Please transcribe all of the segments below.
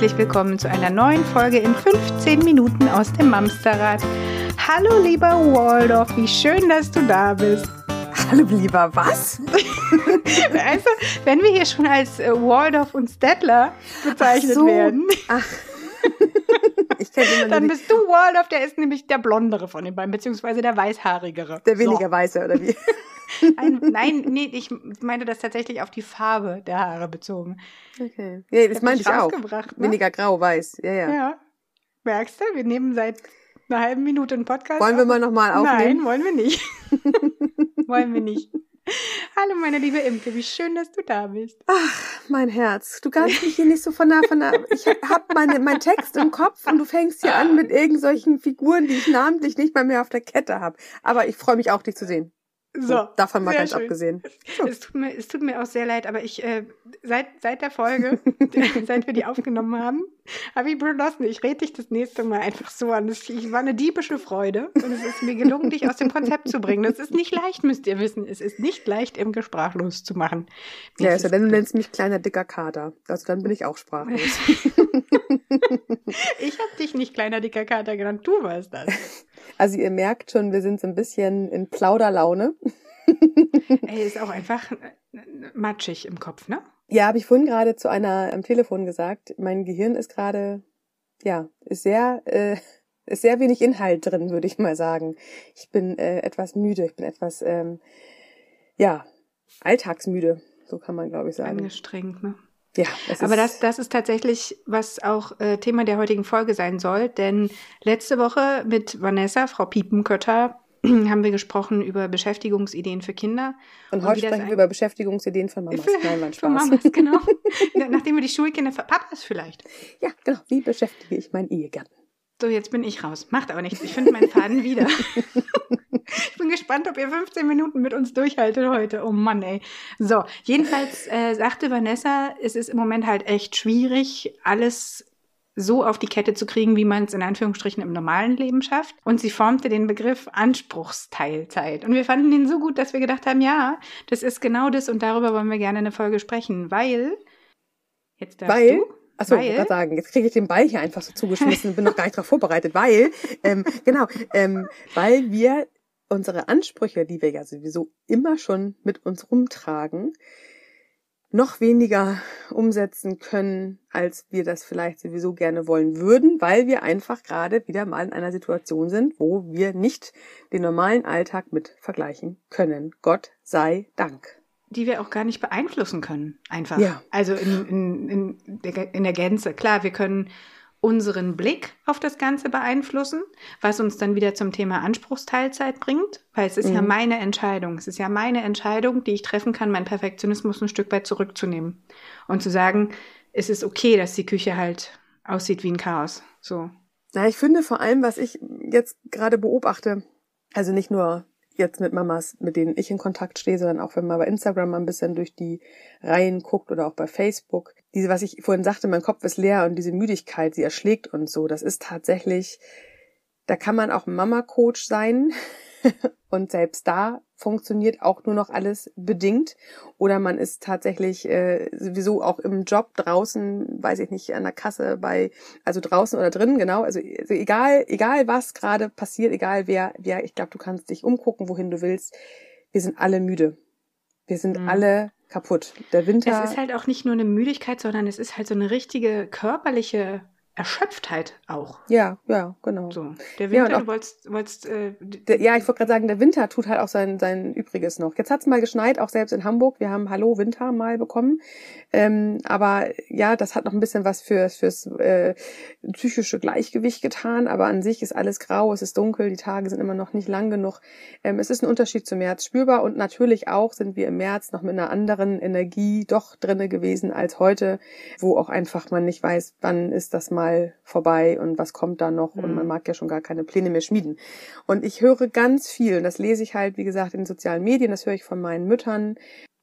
Herzlich willkommen zu einer neuen Folge in 15 Minuten aus dem Mamsterrad. Hallo lieber Waldorf, wie schön, dass du da bist. Hallo lieber was? also, wenn wir hier schon als äh, Waldorf und Stettler bezeichnet so. werden. Ach. Ich immer Dann bist du Waldorf, der ist nämlich der blondere von den beiden, beziehungsweise der weißhaarigere. Der weniger so. weiße, oder wie? Ein, nein, nee, ich meine das tatsächlich auf die Farbe der Haare bezogen. Okay. Ja, das, das meinte ich auch. Ne? Weniger grau-weiß. Ja, ja. Ja. Merkst du, wir nehmen seit einer halben Minute einen Podcast Wollen auf. wir mal nochmal aufnehmen? Nein, wollen wir nicht. wollen wir nicht. Hallo, meine liebe Imke, wie schön, dass du da bist. Ach, mein Herz, du kannst mich hier nicht so von der, von der, ich hab meine, meinen Text im Kopf und du fängst hier an mit irgendwelchen Figuren, die ich namentlich nicht mal mehr auf der Kette habe. Aber ich freue mich auch, dich zu sehen. So, davon mal ganz schön. abgesehen. So. Es, tut mir, es tut mir auch sehr leid, aber ich äh, seit seit der Folge, seit wir die aufgenommen haben, habe ich beschlossen, ich rede dich das nächste Mal einfach so an. Es war eine diebische Freude und es ist mir gelungen, dich aus dem Konzept zu bringen. Das ist nicht leicht, müsst ihr wissen. Es ist nicht leicht, im sprachlos zu machen. Ja, also dann nennst du mich kleiner dicker Kater. Also dann bin ich auch sprachlos. ich habe dich nicht kleiner dicker Kater genannt, du warst das. Also ihr merkt schon, wir sind so ein bisschen in Plauderlaune. Ey, ist auch einfach matschig im Kopf, ne? Ja, habe ich vorhin gerade zu einer am Telefon gesagt. Mein Gehirn ist gerade, ja, ist sehr, äh, ist sehr wenig Inhalt drin, würde ich mal sagen. Ich bin äh, etwas müde, ich bin etwas, ähm, ja, alltagsmüde, so kann man, glaube ich, sagen. Angestrengt, ne? Ja, aber das, das ist tatsächlich, was auch äh, Thema der heutigen Folge sein soll, denn letzte Woche mit Vanessa, Frau Piepenkötter, haben wir gesprochen über Beschäftigungsideen für Kinder. Und, und heute sprechen wir über Beschäftigungsideen von Mamas. Für, Nein, mein Spaß. Für Mamas, genau. Nachdem wir die Schulkinder, Papas vielleicht. Ja, genau. Wie beschäftige ich meinen Ehegatten? So, jetzt bin ich raus. Macht aber nichts. Ich finde meinen Faden wieder. ich bin gespannt, ob ihr 15 Minuten mit uns durchhaltet heute. Oh Mann, ey. So, jedenfalls äh, sagte Vanessa, es ist im Moment halt echt schwierig, alles so auf die Kette zu kriegen, wie man es in Anführungsstrichen im normalen Leben schafft. Und sie formte den Begriff Anspruchsteilzeit. Und wir fanden ihn so gut, dass wir gedacht haben, ja, das ist genau das und darüber wollen wir gerne eine Folge sprechen, weil jetzt darfst weil? du Achso, ich wollte sagen, jetzt kriege ich den Ball hier einfach so zugeschmissen und bin noch gar nicht darauf vorbereitet, weil, ähm, genau, ähm, weil wir unsere Ansprüche, die wir ja sowieso immer schon mit uns rumtragen, noch weniger umsetzen können, als wir das vielleicht sowieso gerne wollen würden, weil wir einfach gerade wieder mal in einer Situation sind, wo wir nicht den normalen Alltag mit vergleichen können. Gott sei Dank die wir auch gar nicht beeinflussen können, einfach. Ja. Also in, in, in, der, in der Gänze. Klar, wir können unseren Blick auf das Ganze beeinflussen, was uns dann wieder zum Thema Anspruchsteilzeit bringt, weil es ist mhm. ja meine Entscheidung. Es ist ja meine Entscheidung, die ich treffen kann, meinen Perfektionismus ein Stück weit zurückzunehmen und zu sagen, es ist okay, dass die Küche halt aussieht wie ein Chaos. So. Na, ich finde vor allem, was ich jetzt gerade beobachte, also nicht nur jetzt mit Mamas, mit denen ich in Kontakt stehe, sondern auch wenn man bei Instagram mal ein bisschen durch die Reihen guckt oder auch bei Facebook. Diese, was ich vorhin sagte, mein Kopf ist leer und diese Müdigkeit, sie erschlägt uns so. Das ist tatsächlich, da kann man auch Mama-Coach sein. und selbst da funktioniert auch nur noch alles bedingt. Oder man ist tatsächlich äh, sowieso auch im Job draußen, weiß ich nicht, an der Kasse bei, also draußen oder drinnen, genau. Also, also egal, egal was gerade passiert, egal wer, wer, ich glaube, du kannst dich umgucken, wohin du willst. Wir sind alle müde. Wir sind mhm. alle kaputt. Der Winter. Es ist halt auch nicht nur eine Müdigkeit, sondern es ist halt so eine richtige körperliche Erschöpftheit auch. Ja, ja, genau. So. Der Winter, ja, auch, du wolltest, wolltest äh, der, ja, ich wollte gerade sagen, der Winter tut halt auch sein, sein Übriges noch. Jetzt hat's mal geschneit, auch selbst in Hamburg. Wir haben Hallo Winter mal bekommen. Ähm, aber ja, das hat noch ein bisschen was fürs, fürs äh, psychische Gleichgewicht getan. Aber an sich ist alles grau, es ist dunkel, die Tage sind immer noch nicht lang genug. Ähm, es ist ein Unterschied zum März spürbar und natürlich auch sind wir im März noch mit einer anderen Energie doch drinne gewesen als heute, wo auch einfach man nicht weiß, wann ist das mal mal vorbei und was kommt da noch mhm. und man mhm. mag ja schon gar keine Pläne mehr schmieden. Und ich höre ganz viel, und das lese ich halt, wie gesagt, in sozialen Medien, das höre ich von meinen Müttern,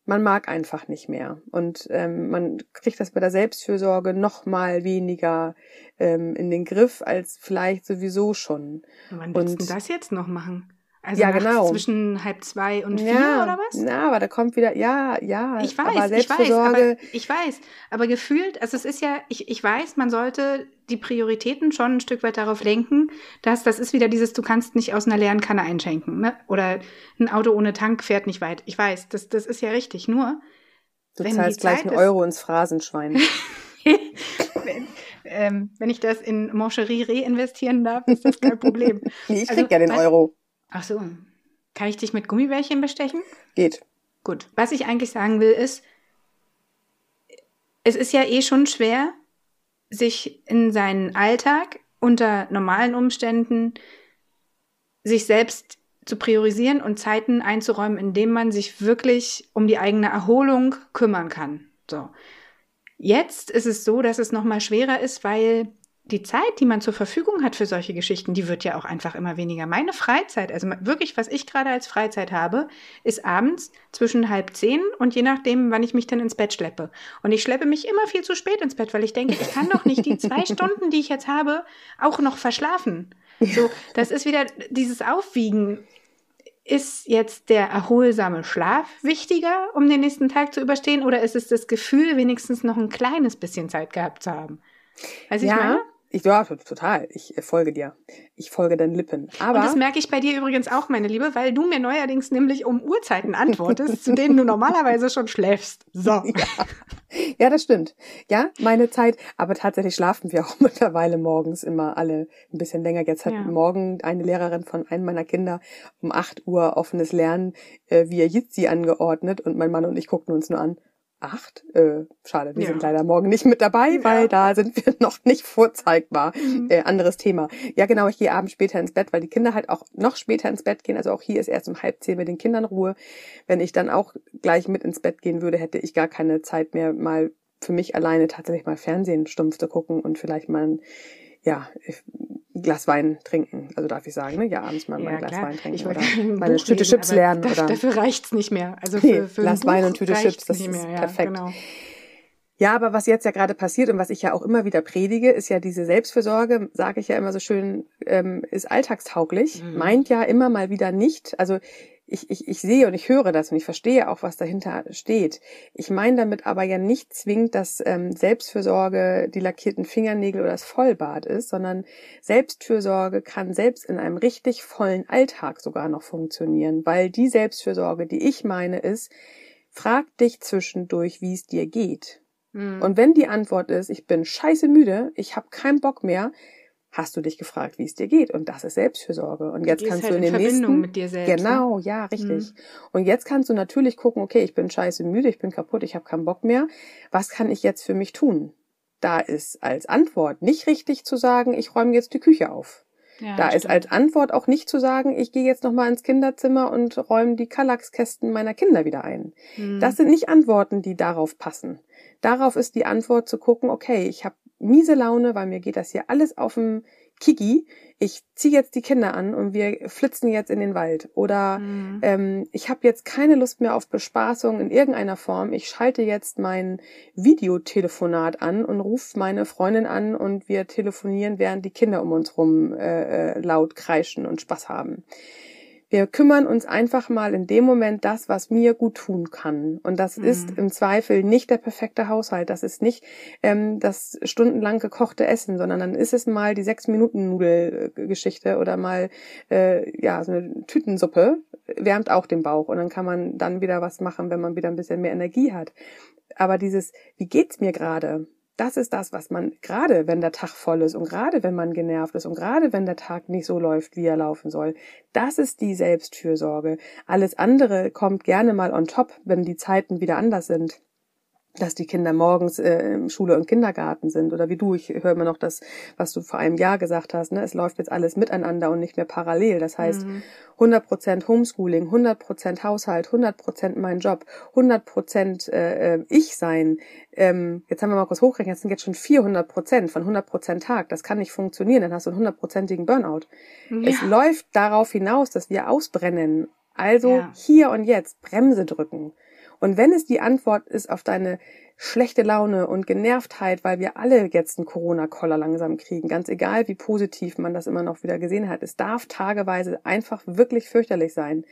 man mag einfach nicht mehr. Und ähm, man kriegt das bei der Selbstfürsorge noch mal weniger ähm, in den Griff als vielleicht sowieso schon. Wann willst du das jetzt noch machen? Also ja, genau. zwischen halb zwei und vier ja, oder was? Na, aber da kommt wieder, ja, ja. Ich weiß, aber ich weiß, aber ich weiß. Aber gefühlt, also es ist ja, ich, ich weiß, man sollte die Prioritäten schon ein Stück weit darauf lenken, dass das ist wieder dieses, du kannst nicht aus einer leeren Kanne einschenken, ne? Oder ein Auto ohne Tank fährt nicht weit. Ich weiß, das, das ist ja richtig. Nur, du wenn zahlst gleich einen ist- Euro ins Phrasenschwein. wenn, ähm, wenn ich das in Mancherie reinvestieren darf, ist das kein Problem. Nee, ich Also, krieg ja den was- Euro. Ach so. Kann ich dich mit Gummibärchen bestechen? Geht. Gut. Was ich eigentlich sagen will, ist, es ist ja eh schon schwer, sich in seinen Alltag unter normalen Umständen sich selbst zu priorisieren und Zeiten einzuräumen, in denen man sich wirklich um die eigene Erholung kümmern kann. So. Jetzt ist es so, dass es noch mal schwerer ist, weil die Zeit, die man zur Verfügung hat für solche Geschichten, die wird ja auch einfach immer weniger. Meine Freizeit, also wirklich, was ich gerade als Freizeit habe, ist abends zwischen halb zehn und je nachdem, wann ich mich dann ins Bett schleppe. Und ich schleppe mich immer viel zu spät ins Bett, weil ich denke, ich kann doch nicht die zwei Stunden, die ich jetzt habe, auch noch verschlafen. So, das ist wieder dieses Aufwiegen. Ist jetzt der erholsame Schlaf wichtiger, um den nächsten Tag zu überstehen, oder ist es das Gefühl, wenigstens noch ein kleines bisschen Zeit gehabt zu haben? Weiß ich ja, meine? Ich, ja, to- total. Ich äh, folge dir. Ich folge deinen Lippen. Aber Und das merke ich bei dir übrigens auch, meine Liebe, weil du mir neuerdings nämlich um Uhrzeiten antwortest, zu denen du normalerweise schon schläfst. So. Ja, das stimmt. Ja, meine Zeit. Aber tatsächlich schlafen wir auch mittlerweile morgens immer alle ein bisschen länger. Jetzt hat Ja. morgen eine Lehrerin von einem meiner Kinder um 8 Uhr offenes Lernen äh, via Jitsi angeordnet und mein Mann und ich guckten uns nur an. Acht? Äh, schade, wir Ja. sind leider morgen nicht mit dabei, weil Ja. da sind wir noch nicht vorzeigbar. Mhm. Äh, anderes Thema. Ja, genau, ich gehe abends später ins Bett, weil die Kinder halt auch noch später ins Bett gehen. Also auch hier ist erst um halb zehn mit den Kindern Ruhe. Wenn ich dann auch gleich mit ins Bett gehen würde, hätte ich gar keine Zeit mehr, mal für mich alleine tatsächlich mal Fernsehen stumpf zu gucken und vielleicht mal ein, ja, ein Glas Wein trinken. Also darf ich sagen, ne? Ja, abends mal, mal ein Glas Wein trinken Ich oder wollte gerade ein mal eine Buch Tüte lesen, Chips lernen oder Dafür reicht's nicht mehr. Also Nee, für, für Glas ein Wein und Tüte Chips, das ist mehr. Ja, perfekt. Genau. Ja, aber was jetzt ja gerade passiert und was ich ja auch immer wieder predige, ist ja diese Selbstfürsorge, sage ich ja immer so schön, ähm, ist alltagstauglich. Mhm. Meint ja immer mal wieder nicht. Also ich, ich, ich sehe und ich höre das und ich verstehe auch, was dahinter steht. Ich meine damit aber ja nicht zwingend, dass ähm, Selbstfürsorge die lackierten Fingernägel oder das Vollbad ist, sondern Selbstfürsorge kann selbst in einem richtig vollen Alltag sogar noch funktionieren, weil die Selbstfürsorge, die ich meine, ist, frag dich zwischendurch, wie es dir geht. Mhm. Und wenn die Antwort ist, ich bin scheiße müde, ich habe keinen Bock mehr, hast du dich gefragt, wie es dir geht. Und das ist Selbstfürsorge. Und jetzt gehst kannst halt du in in den Verbindung nächsten... mit dir selbst. Ne? Genau, ja, richtig. Und jetzt kannst du natürlich gucken, okay, ich bin scheiße müde, ich bin kaputt, ich habe keinen Bock mehr. Was kann ich jetzt für mich tun? Da ist als Antwort nicht richtig zu sagen, ich räume jetzt die Küche auf. Ja, Da ist stimmt. als Antwort auch nicht zu sagen, ich gehe jetzt nochmal ins Kinderzimmer und räume die Kallaxkästen meiner Kinder wieder ein. Mhm. Das sind nicht Antworten, die darauf passen. Darauf ist die Antwort zu gucken, okay, ich habe miese Laune, weil mir geht das hier alles auf dem Kiki. Ich ziehe jetzt die Kinder an und wir flitzen jetzt in den Wald. Oder Mhm. ähm, ich habe jetzt keine Lust mehr auf Bespaßung in irgendeiner Form. Ich schalte jetzt mein Videotelefonat an und rufe meine Freundin an und wir telefonieren, während die Kinder um uns rum äh, äh, laut kreischen und Spaß haben. Wir kümmern uns einfach mal in dem Moment das, was mir gut tun kann. Und das Mhm. ist im Zweifel nicht der perfekte Haushalt. Das ist nicht ähm, das stundenlang gekochte Essen, sondern dann ist es mal die sechs Minuten Nudelgeschichte oder mal äh, ja so eine Tütensuppe wärmt auch den Bauch und dann kann man dann wieder was machen, wenn man wieder ein bisschen mehr Energie hat. Aber dieses, wie geht's mir gerade? Das ist das, was man gerade, wenn der Tag voll ist und gerade wenn man genervt ist und gerade wenn der Tag nicht so läuft, wie er laufen soll, das ist die Selbstfürsorge. Alles andere kommt gerne mal on top, wenn die Zeiten wieder anders sind dass die Kinder morgens äh, im Schule und Kindergarten sind oder wie du, ich höre immer noch das, was du vor einem Jahr gesagt hast, ne? es läuft jetzt alles miteinander und nicht mehr parallel. Das heißt, Mhm. 100% Homeschooling, 100% Haushalt, 100% mein Job, 100% äh, äh, ich sein. Ähm, jetzt haben wir mal kurz hochrechnen, das sind jetzt schon 400% von 100% Tag. Das kann nicht funktionieren, dann hast du einen hundertprozentigen Burnout. Es Ja. läuft darauf hinaus, dass wir ausbrennen. Also Ja. hier und jetzt Bremse drücken. Und wenn es die Antwort ist auf deine schlechte Laune und Genervtheit, weil wir alle jetzt einen Corona-Koller langsam kriegen, ganz egal wie positiv man das immer noch wieder gesehen hat. Es darf tageweise einfach wirklich fürchterlich sein.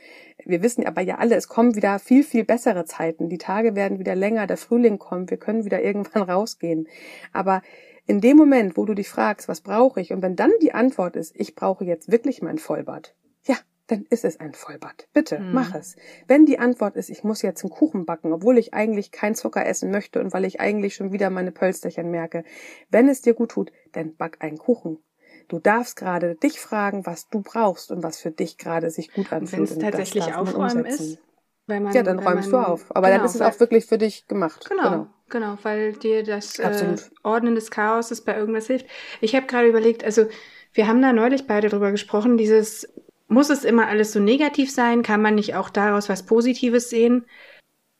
Wir wissen aber ja alle, es kommen wieder viel, viel bessere Zeiten. Die Tage werden wieder länger, der Frühling kommt, wir können wieder irgendwann rausgehen. Aber in dem Moment, wo du dich fragst, was brauche ich, und wenn dann die Antwort ist, ich brauche jetzt wirklich mein Vollbad, ja, dann ist es ein Vollbad. Bitte, mhm. mach es. Wenn die Antwort ist, ich muss jetzt einen Kuchen backen, obwohl ich eigentlich kein Zucker essen möchte und weil ich eigentlich schon wieder meine Pölsterchen merke, wenn es dir gut tut, dann back einen Kuchen. Du darfst gerade dich fragen, was du brauchst und was für dich gerade sich gut anfühlt. Wenn es tatsächlich aufräumen ist, wenn man, ja, dann räumst man, du auf. Aber genau, dann ist es auch wirklich für dich gemacht. Genau, genau, genau weil dir das äh, Ordnen des Chaoses bei irgendwas hilft. Ich habe gerade überlegt, also wir haben da neulich beide drüber gesprochen, dieses muss es immer alles so negativ sein? Kann man nicht auch daraus was Positives sehen?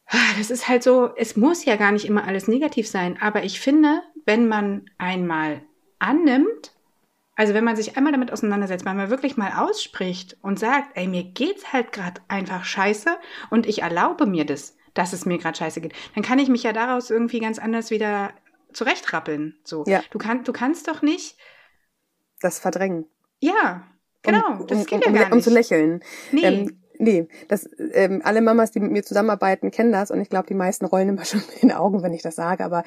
Ah, das ist halt so, es muss ja gar nicht immer alles negativ sein, aber ich finde, wenn man einmal annimmt, also wenn man sich einmal damit auseinandersetzt, wenn man wirklich mal ausspricht und sagt, ey, mir geht's halt gerade einfach scheiße und ich erlaube mir das, dass es mir gerade scheiße geht, dann kann ich mich ja daraus irgendwie ganz anders wieder zurechtrappeln. So, ja. du, kann, du kannst doch nicht das verdrängen. Ja, Genau, um, das geht um, ja gar nicht. Um zu lächeln. Nee. Ähm, nee, das, ähm, alle Mamas, die mit mir zusammenarbeiten, kennen das und ich glaube, die meisten rollen immer schon mit den Augen, wenn ich das sage, aber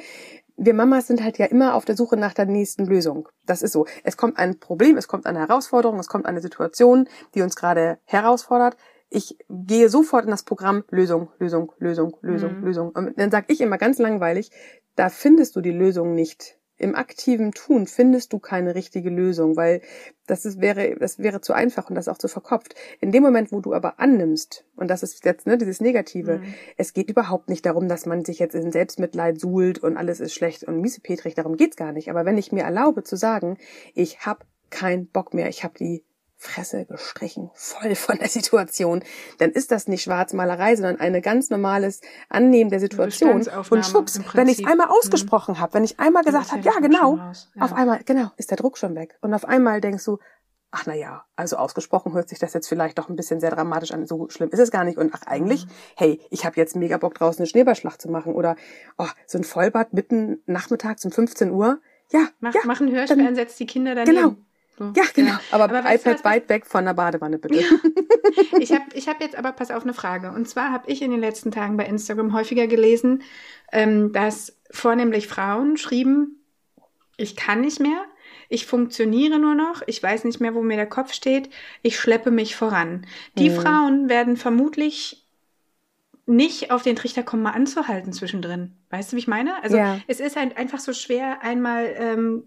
wir Mamas sind halt ja immer auf der Suche nach der nächsten Lösung. Das ist so. Es kommt ein Problem, es kommt eine Herausforderung, es kommt eine Situation, die uns gerade herausfordert. Ich gehe sofort in das Programm Lösung, Lösung, Lösung, Lösung, mhm. Lösung. Und dann sage ich immer ganz langweilig, da findest du die Lösung nicht im aktiven Tun findest du keine richtige Lösung, weil das ist, wäre, das wäre zu einfach und das auch zu verkopft. In dem Moment, wo du aber annimmst, und das ist jetzt ne, dieses Negative, mhm. es geht überhaupt nicht darum, dass man sich jetzt in Selbstmitleid suhlt und alles ist schlecht und miesepetrig, darum geht's gar nicht. Aber wenn ich mir erlaube zu sagen, ich hab keinen Bock mehr, ich habe die Fresse gestrichen, voll von der Situation, dann ist das nicht Schwarzmalerei, sondern eine ganz normales Annehmen der Situation. Und schwupps, wenn ich es einmal mhm. ausgesprochen mhm. habe, wenn ich einmal gesagt habe, ja genau, ja. auf einmal, genau, ist der Druck schon weg. Und auf einmal denkst du, ach na ja, also ausgesprochen hört sich das jetzt vielleicht doch ein bisschen sehr dramatisch an. So schlimm ist es gar nicht. Und ach eigentlich, mhm. hey, ich habe jetzt mega Bock draußen eine Schneeballschlacht zu machen oder oh, so ein Vollbad mitten nachmittags um 15 Uhr. Ja, Mach, ja, mach ein Hörspiel, dann, setzt die Kinder daneben. Genau, ja, genau. Ja. Aber, aber iPad weit weg von der Badewanne, bitte. Ja. Ich habe ich hab jetzt aber, pass auf, eine Frage. Und zwar habe ich in den letzten Tagen bei Instagram häufiger gelesen, ähm, dass vornehmlich Frauen schrieben, ich kann nicht mehr, ich funktioniere nur noch, ich weiß nicht mehr, wo mir der Kopf steht, ich schleppe mich voran. Die mhm. Frauen werden vermutlich nicht auf den Trichter kommen, mal anzuhalten zwischendrin. Weißt du, wie ich meine? Also ja. es ist halt einfach so schwer, einmal ähm,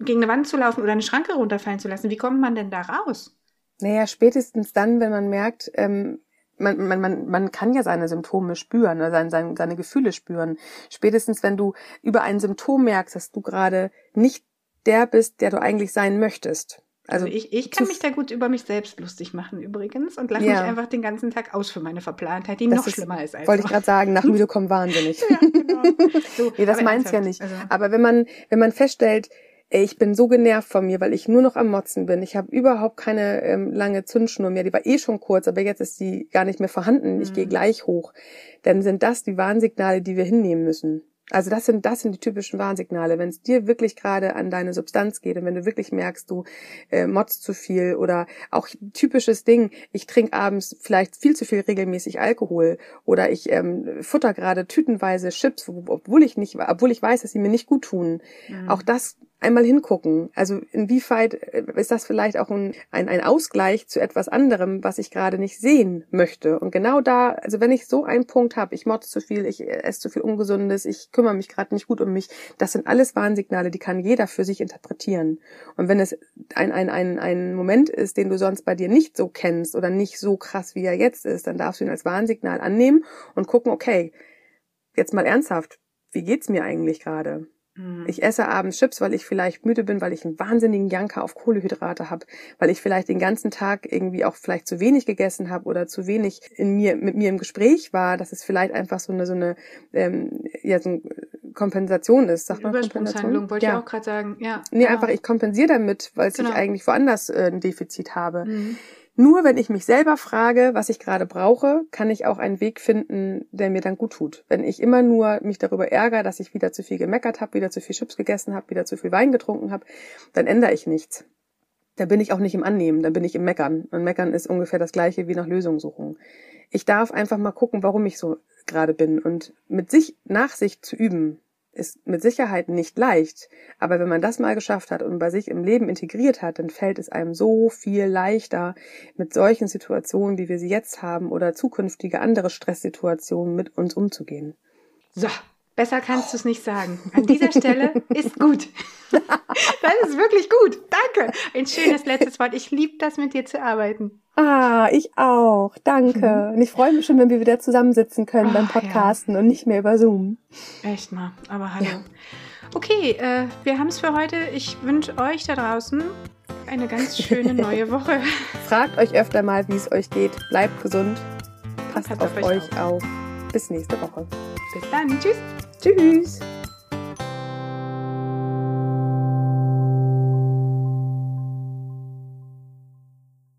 gegen eine Wand zu laufen oder eine Schranke runterfallen zu lassen. Wie kommt man denn da raus? Naja, spätestens dann, wenn man merkt, ähm, man, man, man, man kann ja seine Symptome spüren, ne, seine, seine, seine Gefühle spüren. Spätestens, wenn du über ein Symptom merkst, dass du gerade nicht der bist, der du eigentlich sein möchtest, also, also ich, ich kann mich da gut über mich selbst lustig machen übrigens und lache ja. mich einfach den ganzen Tag aus für meine Verplantheit, die das noch ist, schlimmer ist als Wollte ich gerade sagen, nach müde kommen wahnsinnig. ja, genau. So, nee, das meint's ja nicht. Also. Aber wenn man, wenn man feststellt, ey, ich bin so genervt von mir, weil ich nur noch am Motzen bin. Ich habe überhaupt keine ähm, lange Zündschnur mehr. Die war eh schon kurz, aber jetzt ist die gar nicht mehr vorhanden. Ich mhm. gehe gleich hoch. Dann sind das die Warnsignale, die wir hinnehmen müssen. Also das sind, das sind die typischen Warnsignale. Wenn es dir wirklich gerade an deine Substanz geht und wenn du wirklich merkst, du äh, motzt zu viel oder auch typisches Ding, ich trinke abends vielleicht viel zu viel regelmäßig Alkohol oder ich ähm, futter gerade tütenweise Chips, obwohl ich nicht, obwohl ich weiß, dass sie mir nicht gut tun. Mhm. Auch das einmal hingucken. Also inwieweit äh, ist das vielleicht auch ein, ein, ein Ausgleich zu etwas anderem, was ich gerade nicht sehen möchte. Und genau da, also wenn ich so einen Punkt habe, ich motze zu viel, ich esse zu viel Ungesundes, ich kümmere mich gerade nicht gut um mich, das sind alles Warnsignale, die kann jeder für sich interpretieren. Und wenn es ein, ein, ein, ein Moment ist, den du sonst bei dir nicht so kennst oder nicht so krass, wie er jetzt ist, dann darfst du ihn als Warnsignal annehmen und gucken, okay, jetzt mal ernsthaft, wie geht's mir eigentlich gerade? Mhm. Ich esse abends Chips, weil ich vielleicht müde bin, weil ich einen wahnsinnigen Janker auf Kohlehydrate habe, weil ich vielleicht den ganzen Tag irgendwie auch vielleicht zu wenig gegessen habe oder zu wenig in mir mit mir im Gespräch war, dass es vielleicht einfach so eine so eine ähm, ja so eine Kompensation ist. Sagt man Kompensation? wollte ja. ich auch gerade sagen. Ja. Nee, genau. einfach ich kompensiere damit, weil genau. ich eigentlich woanders äh, ein Defizit habe. Mhm. Nur wenn ich mich selber frage, was ich gerade brauche, kann ich auch einen Weg finden, der mir dann gut tut. Wenn ich immer nur mich darüber ärgere, dass ich wieder zu viel gemeckert habe, wieder zu viel Chips gegessen habe, wieder zu viel Wein getrunken habe, dann ändere ich nichts. Da bin ich auch nicht im Annehmen, da bin ich im Meckern. Und Meckern ist ungefähr das gleiche wie nach Lösungen suchen. Ich darf einfach mal gucken, warum ich so gerade bin und mit sich Nachsicht zu üben, ist mit Sicherheit nicht leicht, aber wenn man das mal geschafft hat und bei sich im Leben integriert hat, dann fällt es einem so viel leichter, mit solchen Situationen, wie wir sie jetzt haben, oder zukünftige andere Stresssituationen mit uns umzugehen. So, besser kannst du es nicht sagen. An dieser Stelle ist gut. Das ist wirklich gut. Danke. Ein schönes letztes Wort. Ich liebe das, mit dir zu arbeiten. Ah, ich auch. Danke. Und ich freue mich schon, wenn wir wieder zusammensitzen können oh, beim Podcasten ja. und nicht mehr über Zoom. Echt mal. Aber hallo. Ja. Okay, äh, wir haben es für heute. Ich wünsche euch da draußen eine ganz schöne neue Woche. Fragt euch öfter mal, wie es euch geht. Bleibt gesund. Passt, Passt auf, auf, euch auf. auf. Bis nächste Woche. Bis dann. Tschüss. Tschüss!